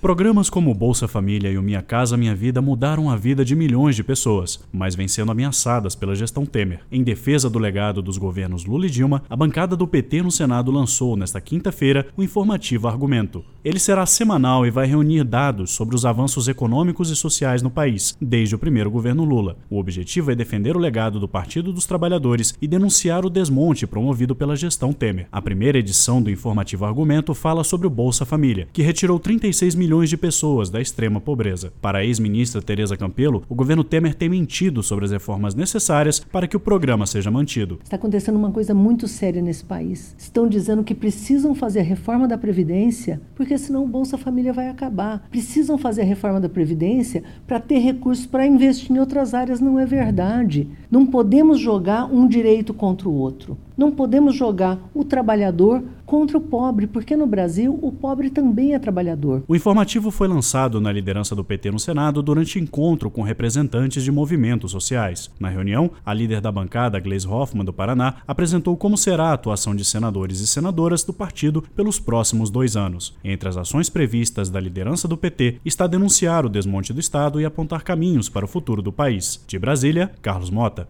Programas como Bolsa Família e o Minha Casa Minha Vida mudaram a vida de milhões de pessoas, mas vêm sendo ameaçadas pela gestão Temer. Em defesa do legado dos governos Lula e Dilma, a bancada do PT no Senado lançou nesta quinta-feira o informativo Argumento. Ele será semanal e vai reunir dados sobre os avanços econômicos e sociais no país, desde o primeiro governo Lula. O objetivo é defender o legado do Partido dos Trabalhadores e denunciar o desmonte promovido pela gestão Temer. A primeira edição do informativo Argumento fala sobre o Bolsa Família, que retirou 36 milhões milhões de pessoas da extrema pobreza. Para a ex-ministra Tereza Campelo, o governo Temer tem mentido sobre as reformas necessárias para que o programa seja mantido. Está acontecendo uma coisa muito séria nesse país. Estão dizendo que precisam fazer a reforma da Previdência, porque senão o Bolsa Família vai acabar. Precisam fazer a reforma da Previdência para ter recursos para investir em outras áreas. Não é verdade. Não podemos jogar um direito contra o outro. Não podemos jogar o trabalhador contra o pobre, porque no Brasil o pobre também é trabalhador. O informativo foi lançado na liderança do PT no Senado durante encontro com representantes de movimentos sociais. Na reunião, a líder da bancada, Gleisi Hoffmann, do Paraná, apresentou como será a atuação de senadores e senadoras do partido pelos próximos dois anos. Entre as ações previstas da liderança do PT está denunciar o desmonte do Estado e apontar caminhos para o futuro do país. De Brasília, Carlos Mota.